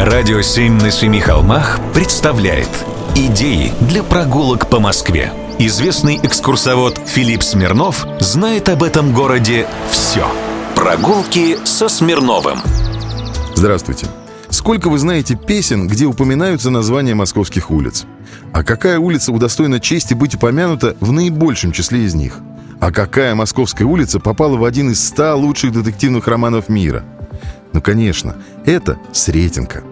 Радио «Семь на семи холмах» представляет Идеи для прогулок по Москве. Известный экскурсовод Филипп Смирнов знает об этом городе все. Прогулки со Смирновым. Здравствуйте. Сколько вы знаете песен, где упоминаются названия московских улиц? А какая улица удостоена чести быть упомянута в наибольшем числе из них? А какая московская улица попала в один из ста лучших детективных романов мира? Ну, конечно, это Сретенка.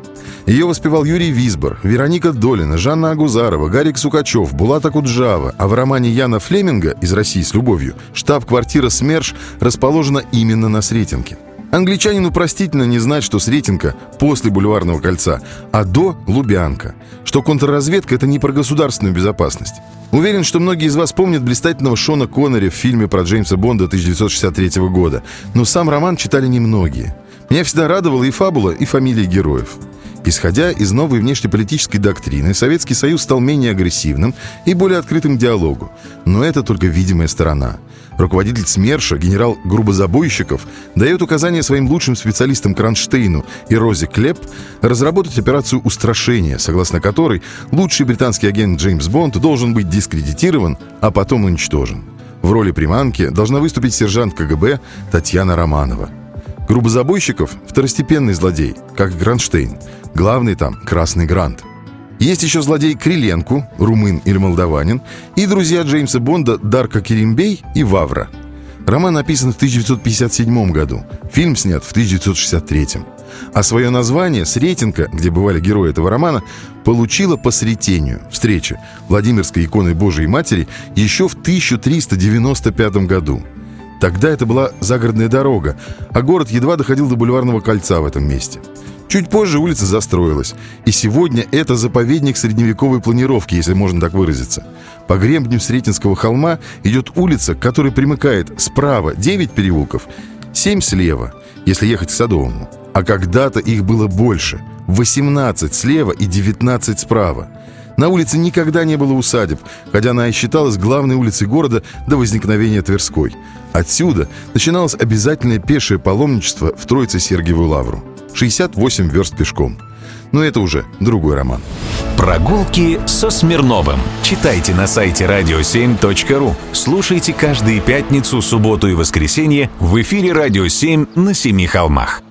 Ее воспевал Юрий Висбор, Вероника Долина, Жанна Агузарова, Гарик Сукачев, Булата Куджава, а в романе Яна Флеминга «Из России с любовью» штаб-квартира СМЕРШ расположена именно на Сретенке. Англичанину простительно не знать, что Сретенка после Бульварного кольца, а до Лубянка, что контрразведка — это не про государственную безопасность. Уверен, что многие из вас помнят блистательного Шона Коннери в фильме про Джеймса Бонда 1963 года, но сам роман читали немногие. Меня всегда радовала и фабула, и фамилии героев. Исходя из новой внешнеполитической доктрины, Советский Союз стал менее агрессивным и более открытым к диалогу. Но это только видимая сторона. Руководитель СМЕРШа, генерал Грубозабойщиков, дает указание своим лучшим специалистам Кронштейну и Розе Клеп разработать операцию устрашения, согласно которой лучший британский агент Джеймс Бонд должен быть дискредитирован, а потом уничтожен. В роли приманки должна выступить сержант КГБ Татьяна Романова. Грубозабойщиков – второстепенный злодей, как Гранштейн. Главный там – Красный Грант. Есть еще злодей Криленку, румын или молдаванин, и друзья Джеймса Бонда Дарка Керимбей и Вавра. Роман написан в 1957 году, фильм снят в 1963. А свое название «Сретенка», где бывали герои этого романа, получила по Сретению, встрече Владимирской иконы Божией Матери еще в 1395 году – Тогда это была загородная дорога, а город едва доходил до бульварного кольца в этом месте. Чуть позже улица застроилась, и сегодня это заповедник средневековой планировки, если можно так выразиться. По гребню Сретенского холма идет улица, к которой примыкает справа 9 переулков, 7 слева, если ехать к Садовому. А когда-то их было больше – 18 слева и 19 справа. На улице никогда не было усадеб, хотя она и считалась главной улицей города до возникновения Тверской. Отсюда начиналось обязательное пешее паломничество в Троице-Сергиевую лавру. 68 верст пешком. Но это уже другой роман. Прогулки со Смирновым. Читайте на сайте radio7.ru. Слушайте каждые пятницу, субботу и воскресенье в эфире «Радио 7» на Семи холмах.